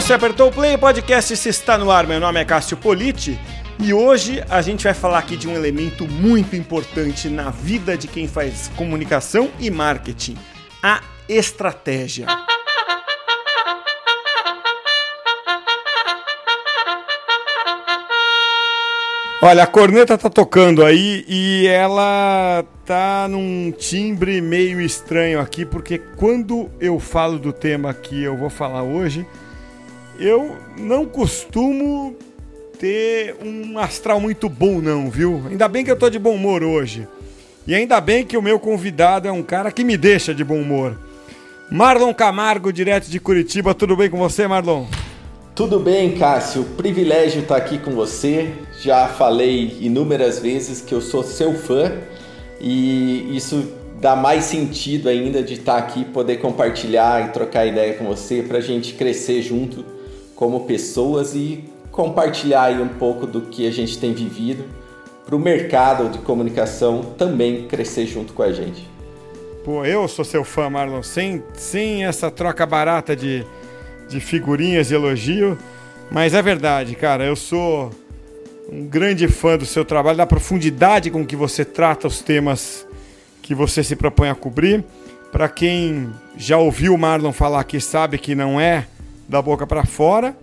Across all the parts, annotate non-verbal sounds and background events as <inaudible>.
Você apertou o play, o podcast se está no ar. Meu nome é Cássio Politi e hoje a gente vai falar aqui de um elemento muito importante na vida de quem faz comunicação e marketing: a estratégia. Olha, a corneta tá tocando aí e ela tá num timbre meio estranho aqui, porque quando eu falo do tema que eu vou falar hoje, eu não costumo ter um astral muito bom não, viu? Ainda bem que eu tô de bom humor hoje. E ainda bem que o meu convidado é um cara que me deixa de bom humor. Marlon Camargo, direto de Curitiba. Tudo bem com você, Marlon? Tudo bem, Cássio. Privilégio estar aqui com você. Já falei inúmeras vezes que eu sou seu fã e isso dá mais sentido ainda de estar aqui, poder compartilhar e trocar ideia com você para a gente crescer junto como pessoas e compartilhar aí um pouco do que a gente tem vivido para o mercado de comunicação também crescer junto com a gente. Pô, eu sou seu fã, Marlon. Sem, sem essa troca barata de de figurinhas de elogio, mas é verdade, cara. Eu sou um grande fã do seu trabalho, da profundidade com que você trata os temas que você se propõe a cobrir. Para quem já ouviu o Marlon falar aqui, sabe que não é da boca para fora.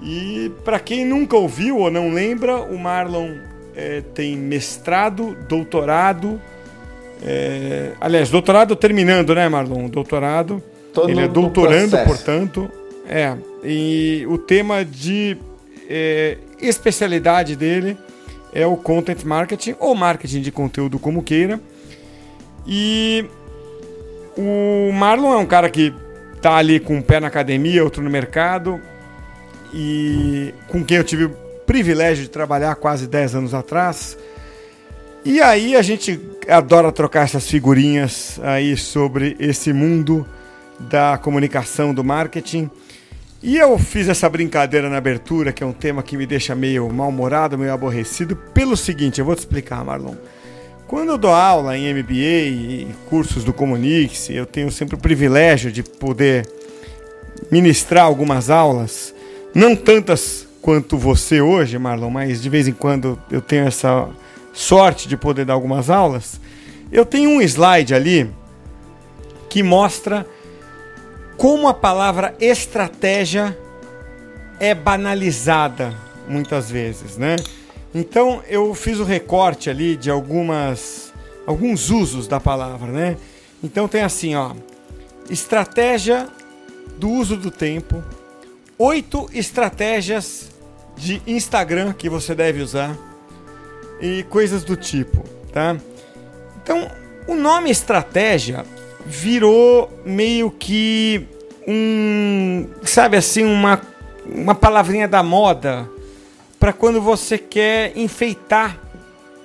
E para quem nunca ouviu ou não lembra, o Marlon é, tem mestrado, doutorado. É, aliás, doutorado terminando, né, Marlon? Doutorado Tô Ele é doutorando, portanto. É. E o tema de é, especialidade dele é o content marketing ou marketing de conteúdo, como queira. E o Marlon é um cara que tá ali com um pé na academia, outro no mercado, e com quem eu tive o privilégio de trabalhar quase 10 anos atrás. E aí a gente adora trocar essas figurinhas aí sobre esse mundo da comunicação, do marketing. E eu fiz essa brincadeira na abertura, que é um tema que me deixa meio mal-humorado, meio aborrecido, pelo seguinte, eu vou te explicar, Marlon. Quando eu dou aula em MBA e cursos do Comunix, eu tenho sempre o privilégio de poder ministrar algumas aulas, não tantas quanto você hoje, Marlon, mas de vez em quando eu tenho essa sorte de poder dar algumas aulas. Eu tenho um slide ali que mostra como a palavra estratégia é banalizada muitas vezes, né? Então eu fiz o recorte ali de algumas alguns usos da palavra, né? Então tem assim, ó, estratégia do uso do tempo, oito estratégias de Instagram que você deve usar e coisas do tipo, tá? Então, o nome estratégia virou meio que um, sabe assim, uma, uma palavrinha da moda para quando você quer enfeitar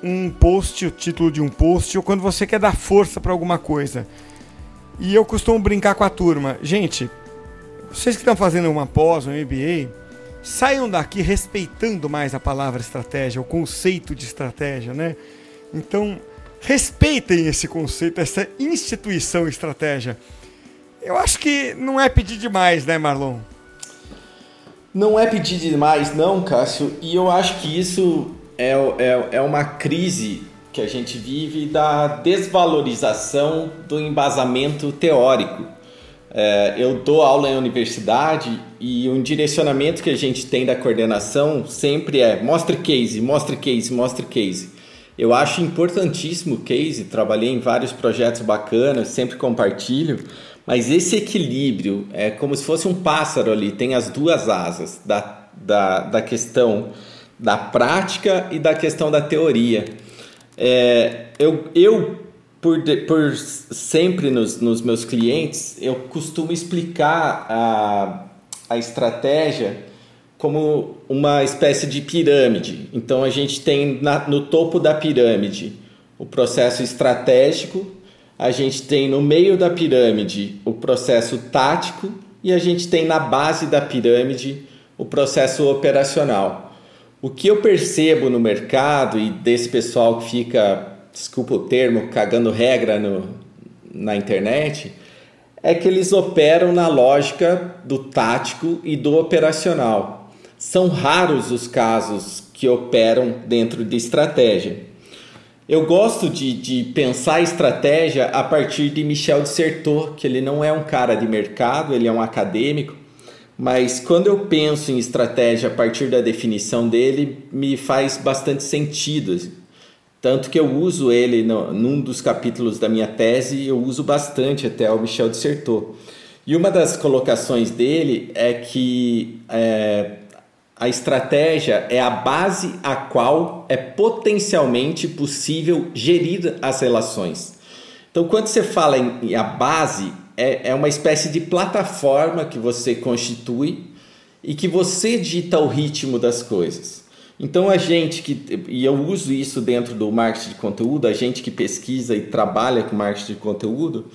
um post, o título de um post, ou quando você quer dar força para alguma coisa. E eu costumo brincar com a turma, gente, vocês que estão fazendo uma pós, um MBA, saiam daqui respeitando mais a palavra estratégia, o conceito de estratégia, né? Então, respeitem esse conceito, essa instituição estratégia. Eu acho que não é pedir demais, né, Marlon? Não é pedir demais, não, Cássio. E eu acho que isso é, é, é uma crise que a gente vive da desvalorização do embasamento teórico. É, eu dou aula em universidade e um direcionamento que a gente tem da coordenação sempre é mostre case, mostre case, mostre case. Eu acho importantíssimo o case, trabalhei em vários projetos bacanas, sempre compartilho, mas esse equilíbrio é como se fosse um pássaro ali, tem as duas asas da, da, da questão da prática e da questão da teoria. É, eu, eu por, por sempre nos, nos meus clientes, eu costumo explicar a, a estratégia como uma espécie de pirâmide. Então a gente tem na, no topo da pirâmide o processo estratégico, a gente tem no meio da pirâmide o processo tático e a gente tem na base da pirâmide o processo operacional. O que eu percebo no mercado e desse pessoal que fica, desculpa o termo, cagando regra no, na internet, é que eles operam na lógica do tático e do operacional. São raros os casos que operam dentro de estratégia. Eu gosto de, de pensar estratégia a partir de Michel Certeau, que ele não é um cara de mercado, ele é um acadêmico, mas quando eu penso em estratégia a partir da definição dele, me faz bastante sentido. Tanto que eu uso ele no, num dos capítulos da minha tese, eu uso bastante até o Michel Certeau. E uma das colocações dele é que é, a estratégia é a base a qual é potencialmente possível gerir as relações. Então, quando você fala em a base, é, é uma espécie de plataforma que você constitui e que você dita o ritmo das coisas. Então a gente que e eu uso isso dentro do marketing de conteúdo, a gente que pesquisa e trabalha com marketing de conteúdo,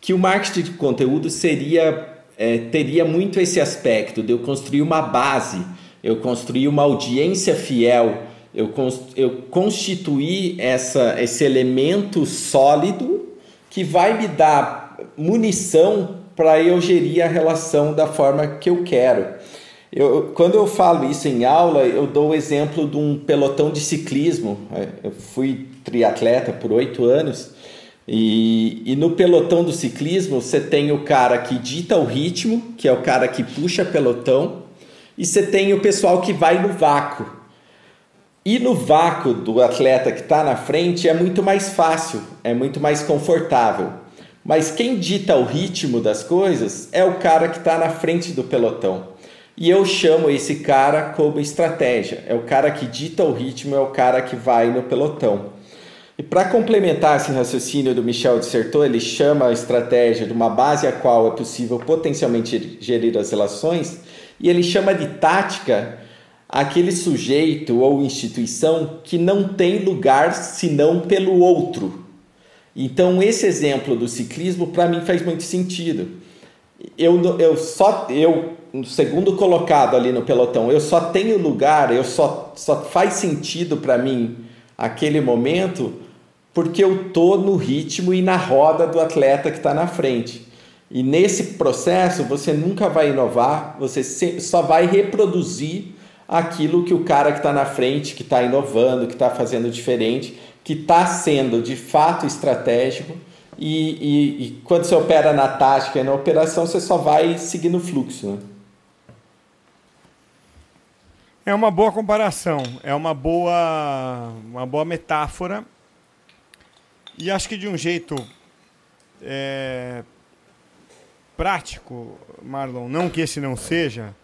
que o marketing de conteúdo seria é, teria muito esse aspecto de eu construir uma base, eu construir uma audiência fiel, eu, eu constituir essa, esse elemento sólido que vai me dar munição para eu gerir a relação da forma que eu quero. Eu, quando eu falo isso em aula, eu dou o exemplo de um pelotão de ciclismo. Eu fui triatleta por oito anos e, e no pelotão do ciclismo você tem o cara que dita o ritmo, que é o cara que puxa pelotão, e você tem o pessoal que vai no vácuo. E no vácuo do atleta que está na frente é muito mais fácil, é muito mais confortável. Mas quem dita o ritmo das coisas é o cara que está na frente do pelotão. E eu chamo esse cara como estratégia. É o cara que dita o ritmo, é o cara que vai no pelotão. E para complementar esse raciocínio do Michel de ele chama a estratégia de uma base a qual é possível potencialmente gerir as relações, e ele chama de tática aquele sujeito ou instituição que não tem lugar senão pelo outro. Então, esse exemplo do ciclismo para mim faz muito sentido. Eu, eu só eu segundo colocado ali no pelotão, eu só tenho lugar, eu só, só faz sentido para mim aquele momento porque eu tô no ritmo e na roda do atleta que está na frente. E nesse processo você nunca vai inovar, você só vai reproduzir aquilo que o cara que está na frente, que está inovando, que está fazendo diferente, que está sendo de fato estratégico e, e, e, quando você opera na tática e na operação, você só vai seguindo o fluxo. Né? É uma boa comparação, é uma boa, uma boa metáfora. E acho que de um jeito é, prático, Marlon, não que esse não seja,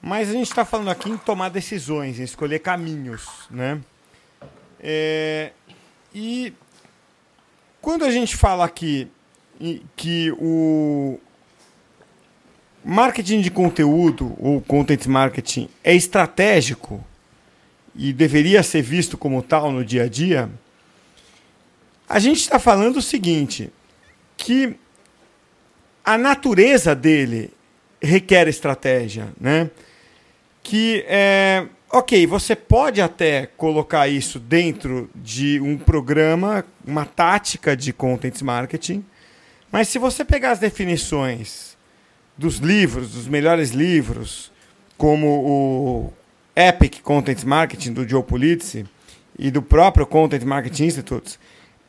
mas a gente está falando aqui em tomar decisões, em escolher caminhos, né? É, e quando a gente fala aqui que o marketing de conteúdo ou content marketing é estratégico e deveria ser visto como tal no dia a dia, a gente está falando o seguinte, que a natureza dele requer estratégia, né? Que é, Ok, você pode até colocar isso dentro de um programa, uma tática de content marketing, mas se você pegar as definições dos livros, dos melhores livros, como o Epic Content Marketing do Joe Pulizzi e do próprio Content Marketing Institute,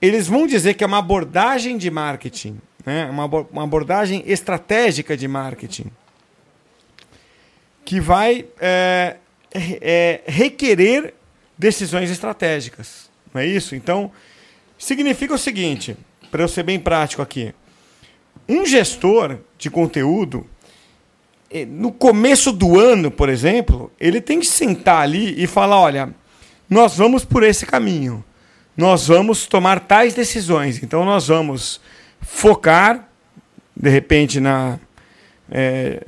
eles vão dizer que é uma abordagem de marketing, né? uma, uma abordagem estratégica de marketing, que vai é, é, requerer decisões estratégicas. Não é isso? Então, significa o seguinte, para eu ser bem prático aqui. Um gestor de conteúdo, é, no começo do ano, por exemplo, ele tem que sentar ali e falar: olha, nós vamos por esse caminho, nós vamos tomar tais decisões. Então, nós vamos focar, de repente, na é,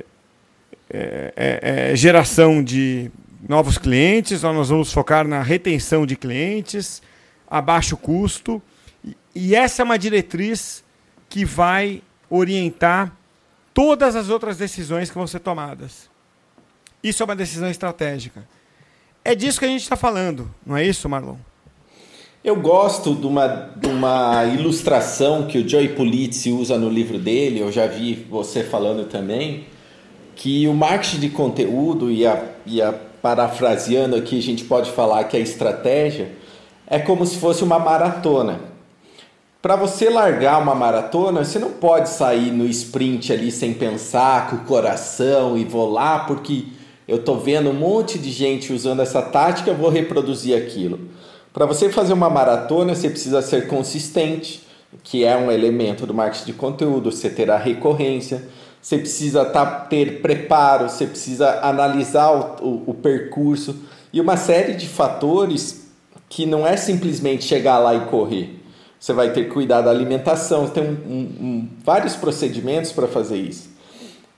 é, é, é geração de novos clientes, nós vamos focar na retenção de clientes, a baixo custo. E essa é uma diretriz que vai orientar todas as outras decisões que vão ser tomadas. Isso é uma decisão estratégica. É disso que a gente está falando, não é isso, Marlon? Eu gosto de uma, de uma ilustração que o Joey Pulitzi usa no livro dele, eu já vi você falando também, que o marketing de conteúdo, e a, e a parafraseando aqui, a gente pode falar que a estratégia é como se fosse uma maratona. Para você largar uma maratona, você não pode sair no sprint ali sem pensar, com o coração e vou lá porque eu tô vendo um monte de gente usando essa tática, eu vou reproduzir aquilo. Para você fazer uma maratona, você precisa ser consistente, que é um elemento do marketing de conteúdo, você ter a recorrência, você precisa tá, ter preparo, você precisa analisar o, o, o percurso e uma série de fatores que não é simplesmente chegar lá e correr. Você vai ter que cuidar da alimentação, tem um, um, vários procedimentos para fazer isso.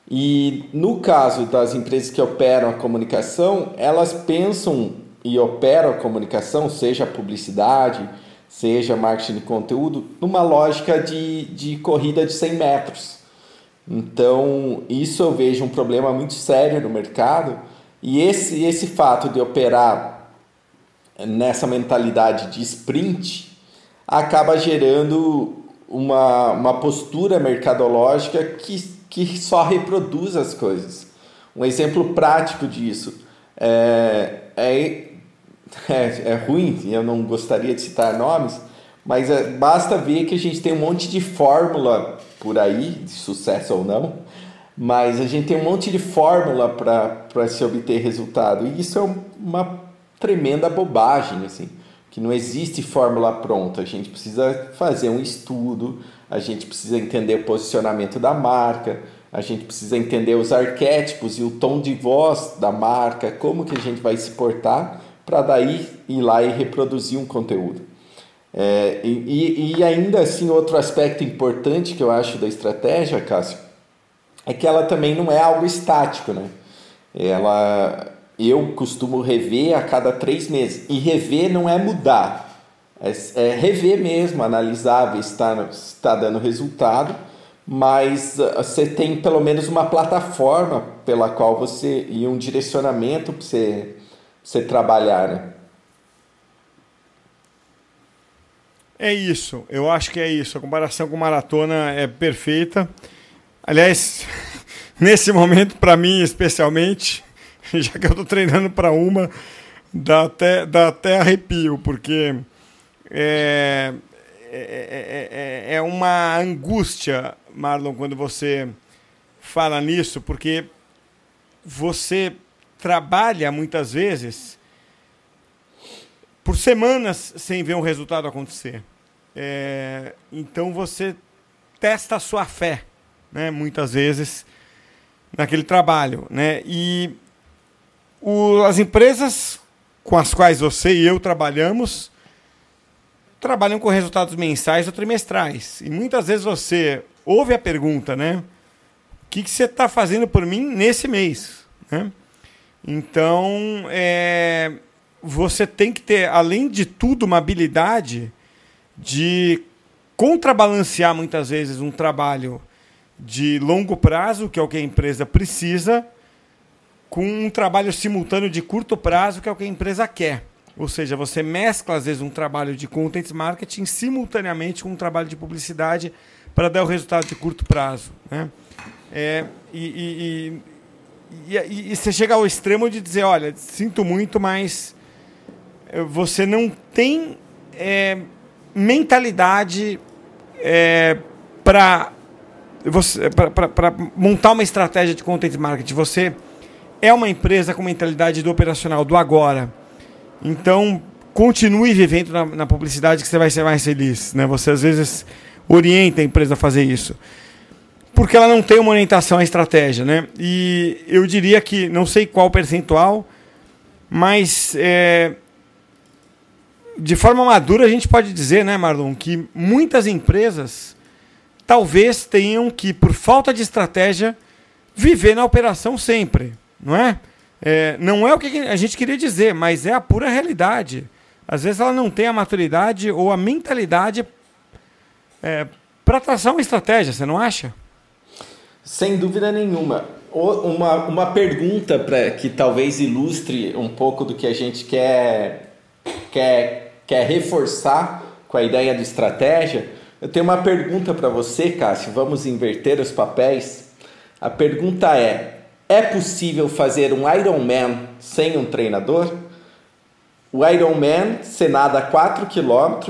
E no caso das empresas que operam a comunicação, elas pensam e operam a comunicação, seja publicidade, seja marketing de conteúdo, numa lógica de, de corrida de 100 metros. Então, isso eu vejo um problema muito sério no mercado, e esse, esse fato de operar nessa mentalidade de sprint acaba gerando uma, uma postura mercadológica que, que só reproduz as coisas. Um exemplo prático disso é, é <laughs> é, é ruim, eu não gostaria de citar nomes, mas é, basta ver que a gente tem um monte de fórmula por aí, de sucesso ou não, mas a gente tem um monte de fórmula para se obter resultado. E isso é uma tremenda bobagem, assim, que não existe fórmula pronta. A gente precisa fazer um estudo, a gente precisa entender o posicionamento da marca, a gente precisa entender os arquétipos e o tom de voz da marca, como que a gente vai se portar para daí ir lá e reproduzir um conteúdo. É, e, e ainda assim, outro aspecto importante que eu acho da estratégia, Cássio, é que ela também não é algo estático, né? Ela, eu costumo rever a cada três meses. E rever não é mudar, é, é rever mesmo, analisar, ver se está tá dando resultado, mas uh, você tem pelo menos uma plataforma pela qual você e um direcionamento para você você trabalhar, né? É isso, eu acho que é isso. A comparação com maratona é perfeita. Aliás, <laughs> nesse momento, para mim especialmente, <laughs> já que eu estou treinando para uma, dá até, dá até arrepio, porque é, é, é, é uma angústia, Marlon, quando você fala nisso, porque você trabalha muitas vezes por semanas sem ver um resultado acontecer. É, então você testa a sua fé, né, muitas vezes, naquele trabalho. Né? E o, as empresas com as quais você e eu trabalhamos trabalham com resultados mensais ou trimestrais. E muitas vezes você ouve a pergunta, né? O que, que você está fazendo por mim nesse mês? Né? Então, é, você tem que ter, além de tudo, uma habilidade de contrabalancear muitas vezes um trabalho de longo prazo, que é o que a empresa precisa, com um trabalho simultâneo de curto prazo, que é o que a empresa quer. Ou seja, você mescla, às vezes, um trabalho de content marketing simultaneamente com um trabalho de publicidade para dar o resultado de curto prazo. Né? É, e, e, e, e, e você chega ao extremo de dizer, olha, sinto muito, mas eh, você não tem é, mentalidade é, para montar uma estratégia de content marketing. Você é uma empresa com mentalidade do operacional, do agora. Então, continue vivendo na, na publicidade que você vai ser mais feliz. Né? Você, às vezes, orienta a empresa a fazer isso porque ela não tem uma orientação à estratégia, né? E eu diria que, não sei qual percentual, mas é, de forma madura a gente pode dizer, né, Marlon, que muitas empresas talvez tenham que, por falta de estratégia, viver na operação sempre, não é? é não é o que a gente queria dizer, mas é a pura realidade. Às vezes ela não tem a maturidade ou a mentalidade é, para traçar uma estratégia, você não acha? Sem dúvida nenhuma. Uma, uma pergunta para que talvez ilustre um pouco do que a gente quer, quer quer reforçar com a ideia de estratégia, eu tenho uma pergunta para você, Cássio. Vamos inverter os papéis. A pergunta é: é possível fazer um Ironman sem um treinador? O Ironman você nada 4 km,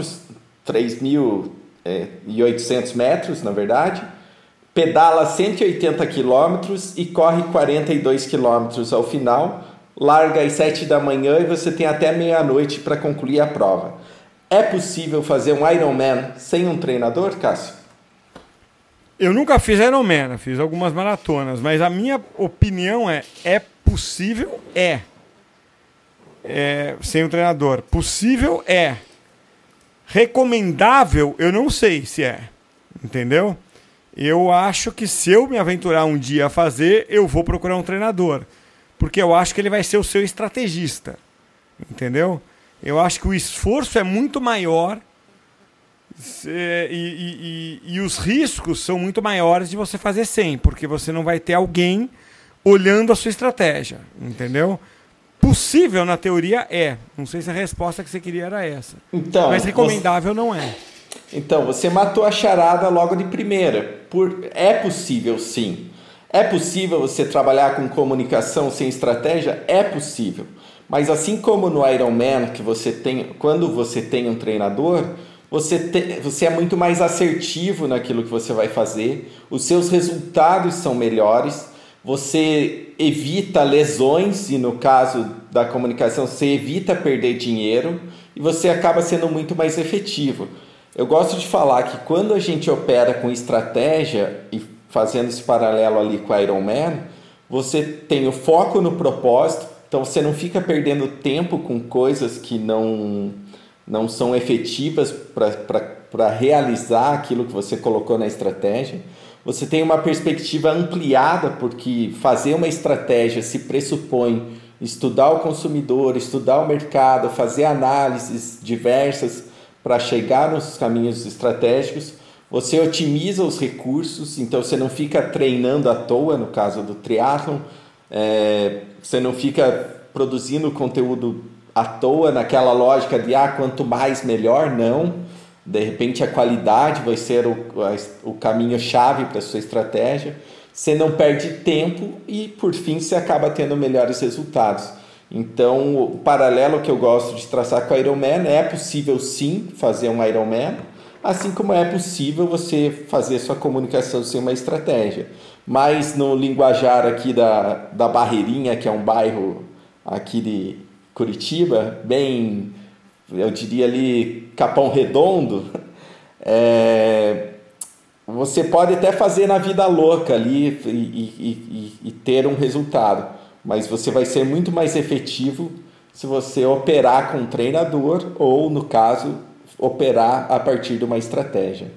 3.800 metros, na verdade, pedala 180 km e corre 42 km ao final, larga às 7 da manhã e você tem até meia-noite para concluir a prova. É possível fazer um Ironman sem um treinador, Cássio? Eu nunca fiz Ironman, fiz algumas maratonas, mas a minha opinião é: é possível? É. é sem um treinador. Possível? É. Recomendável? Eu não sei se é. Entendeu? Eu acho que se eu me aventurar um dia a fazer, eu vou procurar um treinador. Porque eu acho que ele vai ser o seu estrategista. Entendeu? Eu acho que o esforço é muito maior e, e, e, e, os riscos são muito maiores de você fazer sem, porque você não vai ter alguém olhando a sua estratégia, entendeu? Possível na teoria é. Não sei se a resposta que você queria era essa. Então, Mas recomendável você... não é. Então, você matou a charada logo de primeira. Por... É possível sim. É possível você trabalhar com comunicação sem estratégia? É possível. Mas assim como no Ironman, que você tem, quando você tem um treinador, você, te, você é muito mais assertivo naquilo que você vai fazer, os seus resultados são melhores, você evita lesões, e no caso da comunicação, você evita perder dinheiro e você acaba sendo muito mais efetivo. Eu gosto de falar que quando a gente opera com estratégia e fazendo esse paralelo ali com o Ironman, você tem o foco no propósito, então você não fica perdendo tempo com coisas que não, não são efetivas para realizar aquilo que você colocou na estratégia. Você tem uma perspectiva ampliada, porque fazer uma estratégia se pressupõe estudar o consumidor, estudar o mercado, fazer análises diversas para chegar nos caminhos estratégicos. Você otimiza os recursos, então você não fica treinando à toa, no caso do triatlon, é, você não fica produzindo conteúdo à toa naquela lógica de ah, quanto mais melhor, não. De repente a qualidade vai ser o, o caminho-chave para a sua estratégia. Você não perde tempo e, por fim, você acaba tendo melhores resultados. Então, o paralelo que eu gosto de traçar com o Ironman é possível sim fazer um Ironman, assim como é possível você fazer sua comunicação sem uma estratégia. Mais no linguajar aqui da, da Barreirinha, que é um bairro aqui de Curitiba, bem, eu diria ali, Capão Redondo, <laughs> é, você pode até fazer na vida louca ali e, e, e, e ter um resultado, mas você vai ser muito mais efetivo se você operar com um treinador ou, no caso, operar a partir de uma estratégia.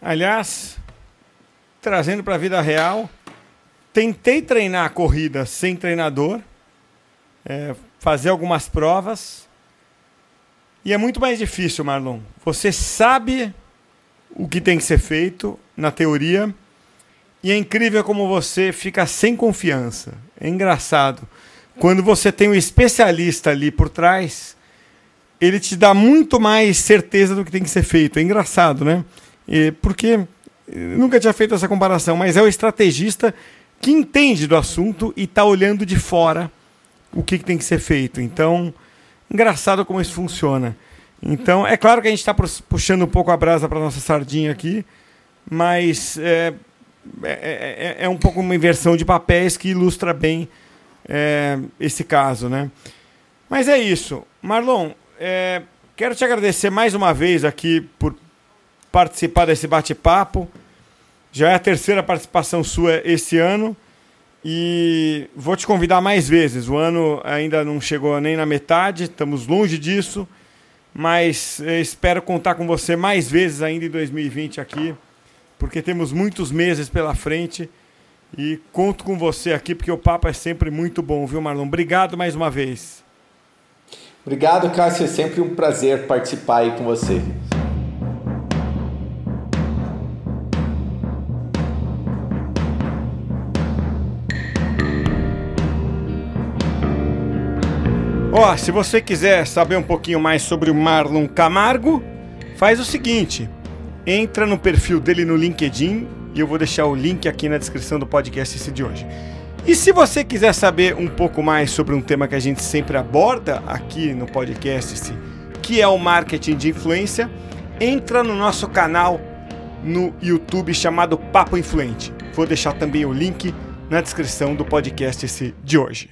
Aliás, trazendo para a vida real, tentei treinar a corrida sem treinador, é, fazer algumas provas, e é muito mais difícil, Marlon. Você sabe o que tem que ser feito na teoria, e é incrível como você fica sem confiança. É engraçado. Quando você tem um especialista ali por trás, ele te dá muito mais certeza do que tem que ser feito. É engraçado, né? porque nunca tinha feito essa comparação, mas é o estrategista que entende do assunto e está olhando de fora o que, que, tem que ser feito. Então, engraçado como isso funciona. Então, é claro que a gente está puxando um pouco a brasa para nossa sardinha aqui, mas é, é, é, é, um pouco uma inversão de papéis que ilustra bem é, esse caso, né? Mas é isso. Marlon, é, quero te agradecer mais uma vez aqui por participar desse bate-papo. Já é a terceira participação sua esse ano. E vou te convidar mais vezes. O ano ainda não chegou nem na metade, estamos longe disso. Mas eh, espero contar com você mais vezes ainda em 2020 aqui, porque temos muitos meses pela frente. E conto com você aqui, porque o papo é sempre muito bom, viu, Marlon? Obrigado mais uma vez. Obrigado, Cássio. É sempre um prazer participar aí com você. Ó, se você quiser saber um pouquinho mais sobre o Marlon Camargo, faz o seguinte: entra no perfil dele no LinkedIn e eu vou deixar o link aqui na descrição do podcast de hoje. E se você quiser saber um pouco mais sobre um tema que a gente sempre aborda aqui no podcast, que é o marketing de influência, entra no nosso canal no YouTube chamado Papo Influente. Vou deixar também o link na descrição do podcast de hoje.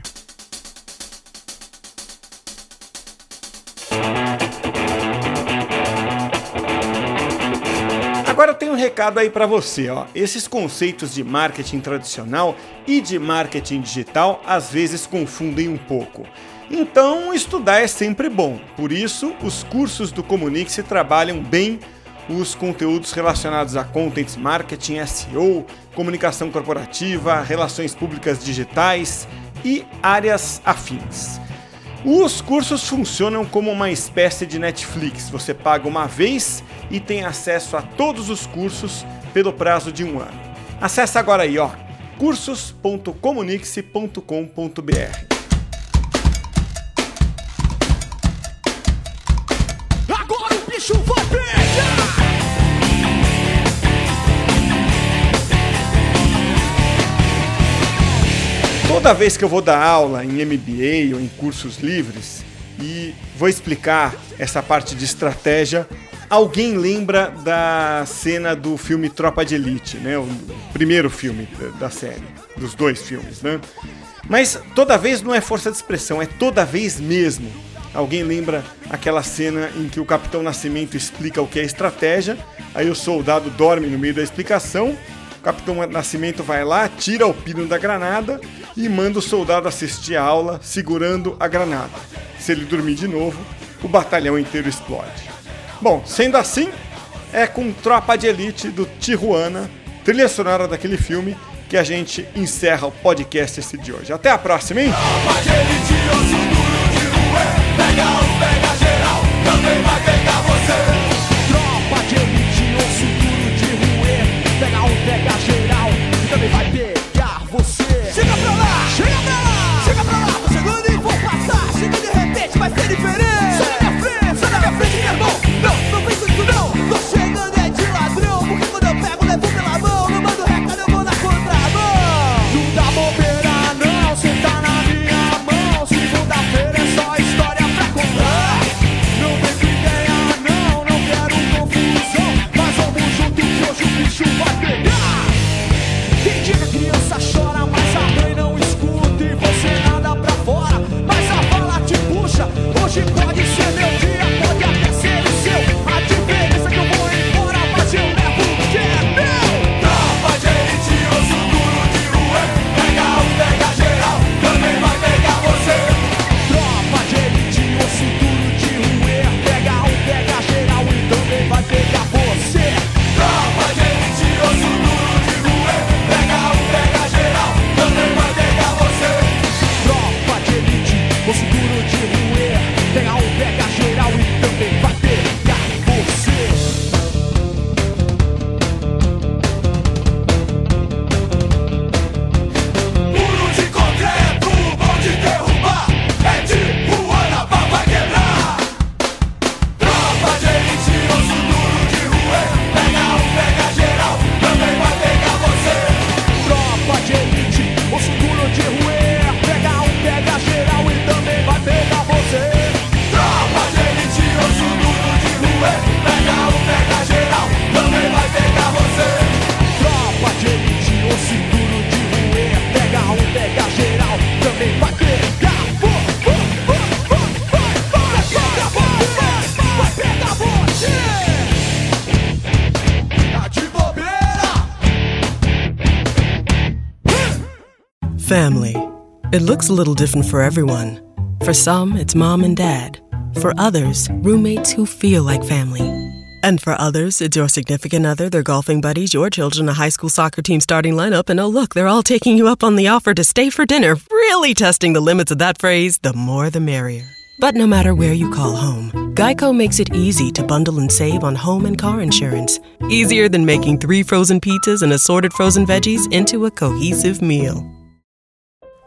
Recado aí para você, ó. Esses conceitos de marketing tradicional e de marketing digital às vezes confundem um pouco. Então, estudar é sempre bom. Por isso, os cursos do Comunique-se trabalham bem os conteúdos relacionados a content marketing, SEO, comunicação corporativa, relações públicas digitais e áreas afins. Os cursos funcionam como uma espécie de Netflix. Você paga uma vez e tem acesso a todos os cursos pelo prazo de um ano. Acesse agora aí, ó, cursos.comunique-se.com.br. Agora o bicho vai pegar! Toda vez que eu vou dar aula em MBA ou em cursos livres e vou explicar essa parte de estratégia, alguém lembra da cena do filme Tropa de Elite, né? O primeiro filme da série, dos dois filmes, né? Mas toda vez não é força de expressão, é toda vez mesmo. Alguém lembra aquela cena em que o Capitão Nascimento explica o que é estratégia, aí o soldado dorme no meio da explicação Capitão Nascimento vai lá, tira o pino da granada e manda o soldado assistir a aula segurando a granada. Se ele dormir de novo, o batalhão inteiro explode. Bom, sendo assim, é com Tropa de Elite do Tijuana, trilha sonora daquele filme, que a gente encerra o podcast esse de hoje. Até a próxima, hein? Looks a little different for everyone. For some, it's mom and dad. For others, roommates who feel like family. And for others, it's your significant other, their golfing buddies, your children, a high school soccer team starting lineup, and oh, look, they're all taking you up on the offer to stay for dinner, really testing the limits of that phrase the more the merrier. But no matter where you call home, Geico makes it easy to bundle and save on home and car insurance. Easier than making three frozen pizzas and assorted frozen veggies into a cohesive meal.